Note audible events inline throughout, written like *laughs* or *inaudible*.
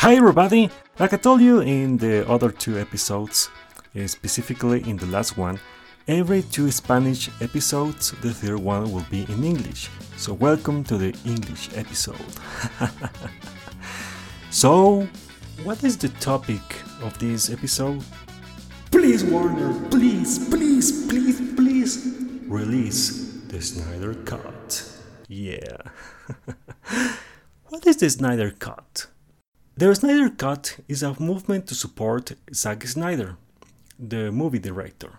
Hi everybody! Like I told you in the other two episodes, uh, specifically in the last one, every two Spanish episodes, the third one will be in English. So welcome to the English episode. *laughs* so, what is the topic of this episode? Please, Warner, please, please, please, please, release the Snyder Cut. Yeah. *laughs* what is the Snyder Cut? The Snyder Cut is a movement to support Zack Snyder, the movie director.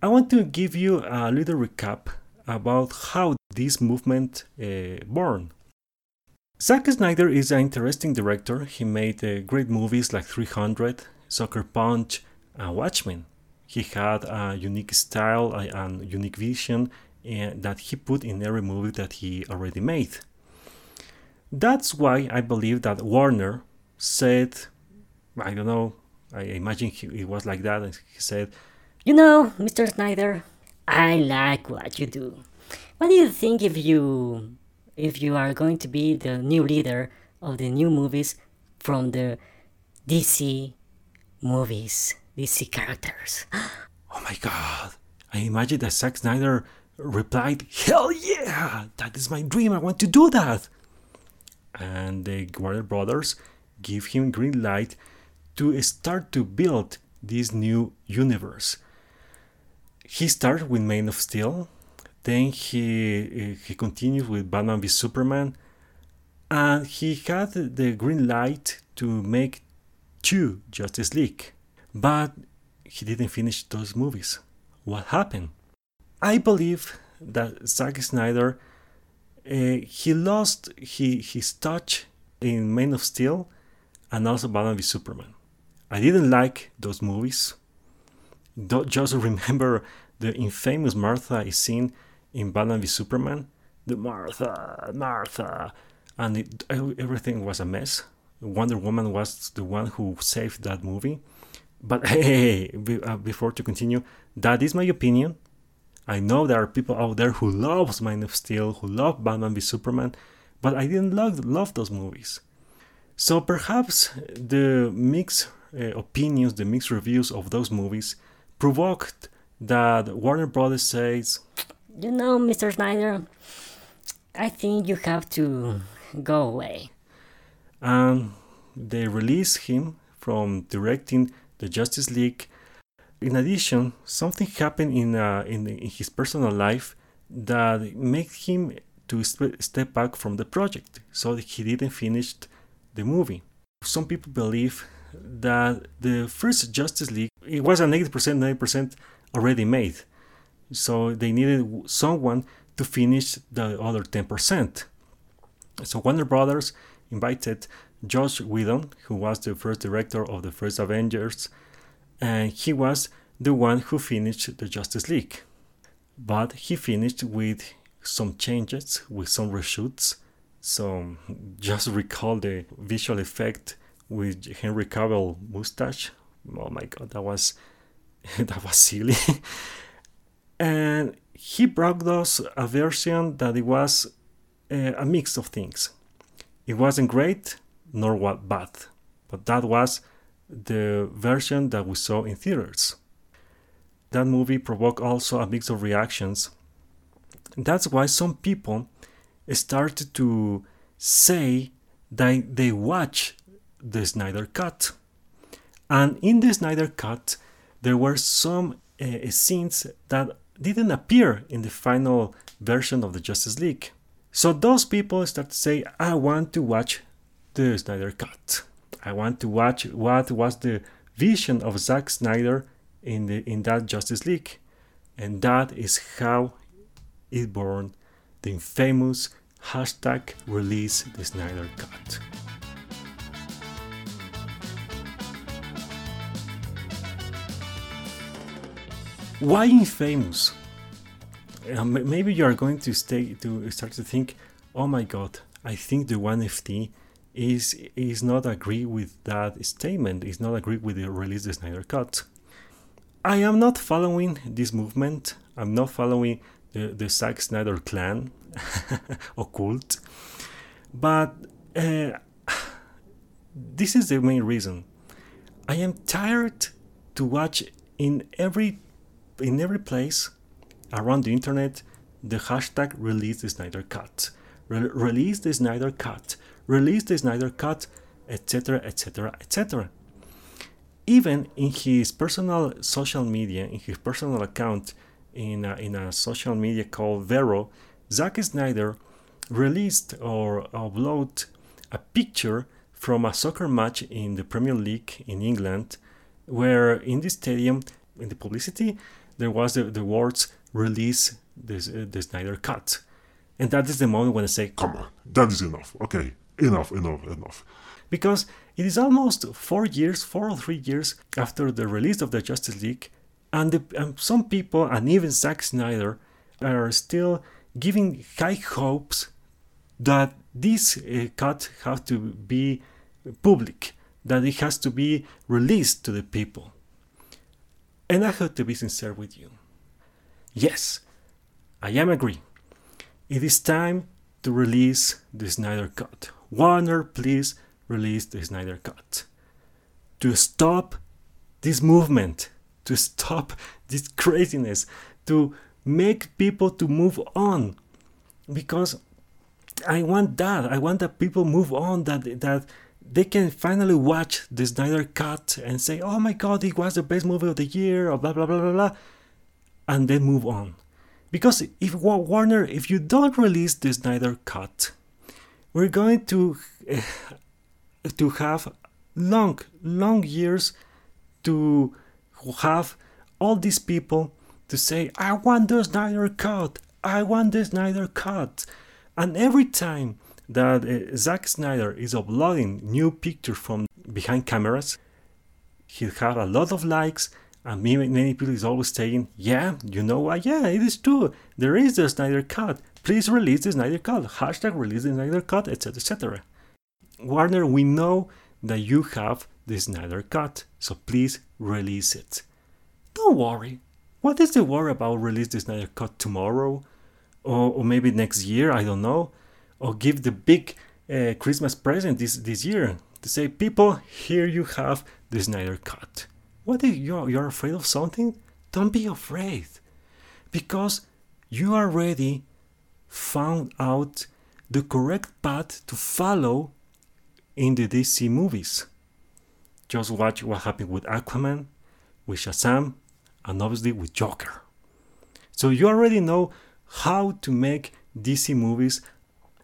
I want to give you a little recap about how this movement uh, born. Zack Snyder is an interesting director. He made uh, great movies like 300, Sucker Punch, and Watchmen. He had a unique style and unique vision uh, that he put in every movie that he already made. That's why I believe that Warner said, I don't know, I imagine he, it was like that, and he said, You know, Mr. Snyder, I like what you do. What do you think if you if you are going to be the new leader of the new movies from the DC movies, DC characters? *gasps* Oh my god! I imagine that Zack Snyder replied, Hell yeah! That is my dream, I want to do that! And the Warner Brothers give him green light to start to build this new universe. He started with Man of Steel, then he he continued with Batman v Superman, and he had the green light to make two Justice League, but he didn't finish those movies. What happened? I believe that Zack Snyder uh, he lost he, his touch in Man of Steel and also Batman v Superman. I didn't like those movies. Don't just remember the infamous Martha is scene in Batman v Superman. The Martha, Martha, and it, everything was a mess. Wonder Woman was the one who saved that movie. But *laughs* hey, uh, before to continue, that is my opinion. I know there are people out there who loves Man of Steel, who love Batman v Superman, but I didn't love, love those movies. So perhaps the mixed uh, opinions, the mixed reviews of those movies provoked that Warner Brothers says, You know, Mr. Snyder, I think you have to go away. And they released him from directing the Justice League. In addition, something happened in, uh, in, in his personal life that made him to step back from the project. So he didn't finish the movie. Some people believe that the first Justice League it was an 80% 90% already made. So they needed someone to finish the other 10%. So Warner Brothers invited Joss Whedon, who was the first director of the first Avengers, and he was the one who finished the Justice League. But he finished with some changes, with some reshoots. So just recall the visual effect with Henry Cavill mustache. Oh my god, that was *laughs* that was silly. and he brought us a version that it was uh, a mix of things. It wasn't great, nor what bad, but that was the version that we saw in theaters. That movie provoked also a mix of reactions. That's why some people started to say that they watch the Snyder Cut. And in the Snyder Cut, there were some uh, scenes that didn't appear in the final version of the Justice League. So those people start to say, I want to watch the Snyder Cut. I want to watch what was the vision of Zack Snyder in the in that Justice League. And that is how it born the infamous hashtag release the Snyder Cut. Why infamous? Uh, maybe you are going to stay to start to think, oh my god, I think the one FT is is not agree with that statement, is not agree with the release the Snyder Cut. I am not following this movement. I'm not following the, the Zack Snyder clan *laughs* or cult. But uh, *sighs* this is the main reason. I am tired to watch in every in every place around the internet the hashtag release the Snyder Cut, Re- release the Snyder Cut, release the Snyder Cut, etc., etc., etc. Even in his personal social media, in his personal account, in a, in a social media called Vero, Zack Snyder released or uploaded a picture from a soccer match in the Premier League in England, where in the stadium, in the publicity, there was the, the words release this, uh, the Snyder Cut. And that is the moment when I say, Come on, that is enough. Okay, enough, enough, enough. Because it is almost four years, four or three years after the release of the Justice League, and, the, and some people, and even Zack Snyder, are still giving high hopes that this uh, cut has to be public, that it has to be released to the people. And I have to be sincere with you. Yes, I am agree. It is time to release the Snyder Cut. Warner, please release the Snyder Cut. To stop this movement, to stop *laughs* this craziness, to make people to move on. Because I want that. I want that people move on, that that they can finally watch the Snyder Cut and say, oh my god, it was the best movie of the year, or blah blah blah blah blah, and then move on. Because if Warner, if you don't release the Snyder Cut, we're going to uh, to have long, long years to have all these people to say, I want the Snyder Cut, I want the Snyder Cut. And every time that uh, Zack Snyder is uploading new pictures from behind cameras, he have a lot of likes and many people is always saying, yeah, you know what? Yeah, it is true. There is the Snyder Cut. Please release the Snyder Cut. Hashtag release the Snyder Cut, etc., etc. Warner, we know that you have the Snyder Cut, so please release it. Don't worry. What is the worry about release the Snyder Cut tomorrow? Or, or maybe next year, I don't know. Or give the big uh, Christmas present this, this year to say, people, here you have the Snyder Cut. What if you're, you're afraid of something? Don't be afraid. Because you already found out the correct path to follow in the DC movies. Just watch what happened with Aquaman, with Shazam, and obviously with Joker. So you already know how to make DC movies.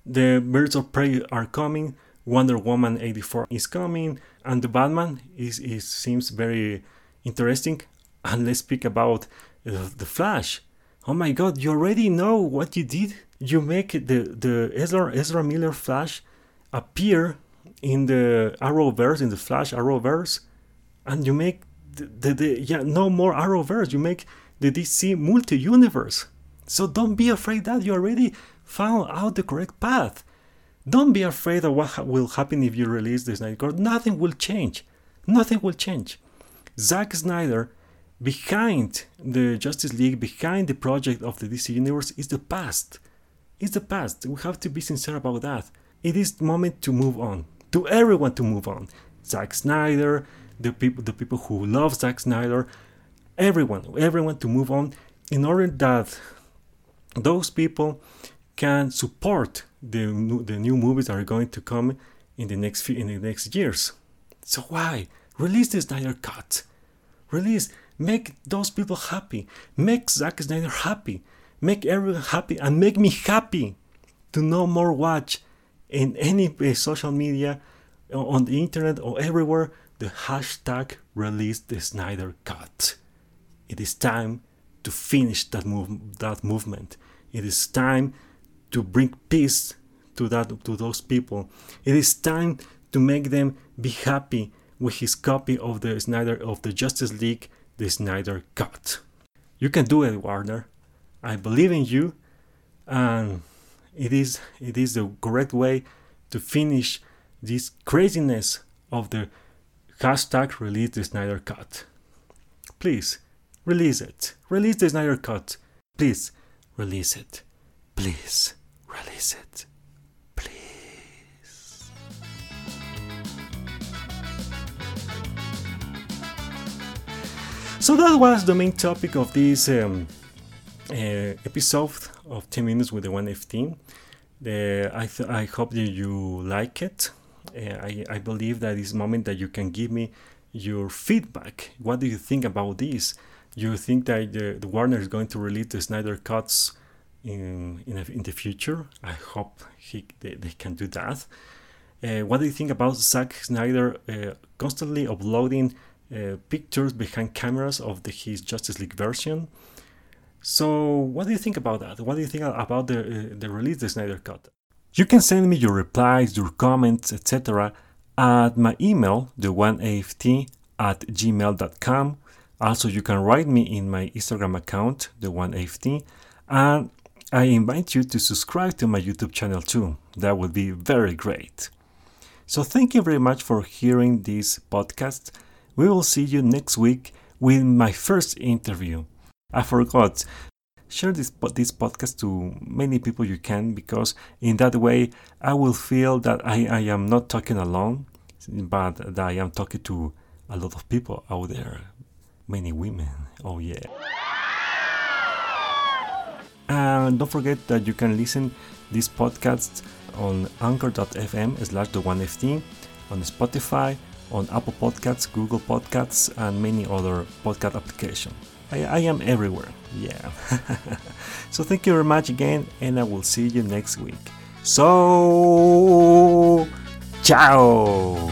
The Birds of Prey are coming, Wonder Woman 84 is coming, and the Batman is, is seems very interesting. And let's speak about uh, the Flash. Oh my God! You already know what you did. You make the the Ezra Ezra Miller Flash appear in the Arrowverse, in the Flash Arrowverse, and you make the, the, the yeah no more Arrowverse. You make the DC multi-universe. So don't be afraid that you already found out the correct path. Don't be afraid of what will happen if you release this Court. Nothing will change. Nothing will change. Zack Snyder, behind the Justice League, behind the project of the DC Universe, is the past. It's the past. We have to be sincere about that. It is the moment to move on. To everyone to move on. Zack Snyder, the people, the people who love Zack Snyder, everyone, everyone to move on, in order that those people can support the the new movies that are going to come in the next few, in the next years. So why release the Snyder Cut? Release, make those people happy, make Zack Snyder happy, make everyone happy, and make me happy to no more watch in any uh, social media, on the internet or everywhere the hashtag release the Snyder Cut. It is time to finish that move that movement. It is time to bring peace to that to those people. It is time to make them be happy with his copy of the Snyder of the Justice League, the Snyder Cut. You can do it, Warner. I believe in you, and it is it is the correct way to finish this craziness of the hashtag release the Snyder Cut. Please release it. Release the Snyder Cut. Please release it. Please release it. Please. So that was the main topic of this um, uh, episode of 10 minutes with the 115. Uh, I, th- I hope that you like it. Uh, I, I believe that this moment that you can give me your feedback. What do you think about this? You think that the, the Warner is going to release the Snyder cuts in in, in the future? I hope he they, they can do that. Uh, what do you think about Zack Snyder uh, constantly uploading uh, pictures behind cameras of the, his Justice League version? So, what do you think about that? What do you think about the uh, the release the Snyder Cut? You can send me your replies, your comments, etc. at my email, the one aft at gmail.com. Also, you can write me in my Instagram account, the one aft, and I invite you to subscribe to my YouTube channel too. That would be very great. So, thank you very much for hearing this podcast. We will see you next week with my first interview. I forgot. Share this this podcast to many people you can because in that way I will feel that I, I am not talking alone, but that I am talking to a lot of people out there, many women. Oh yeah. And don't forget that you can listen this podcast on anchor.fm slash the 1ft on Spotify, on Apple Podcasts, Google Podcasts, and many other podcast applications. I, I am everywhere, yeah. *laughs* so thank you very much again, and I will see you next week. So, ciao!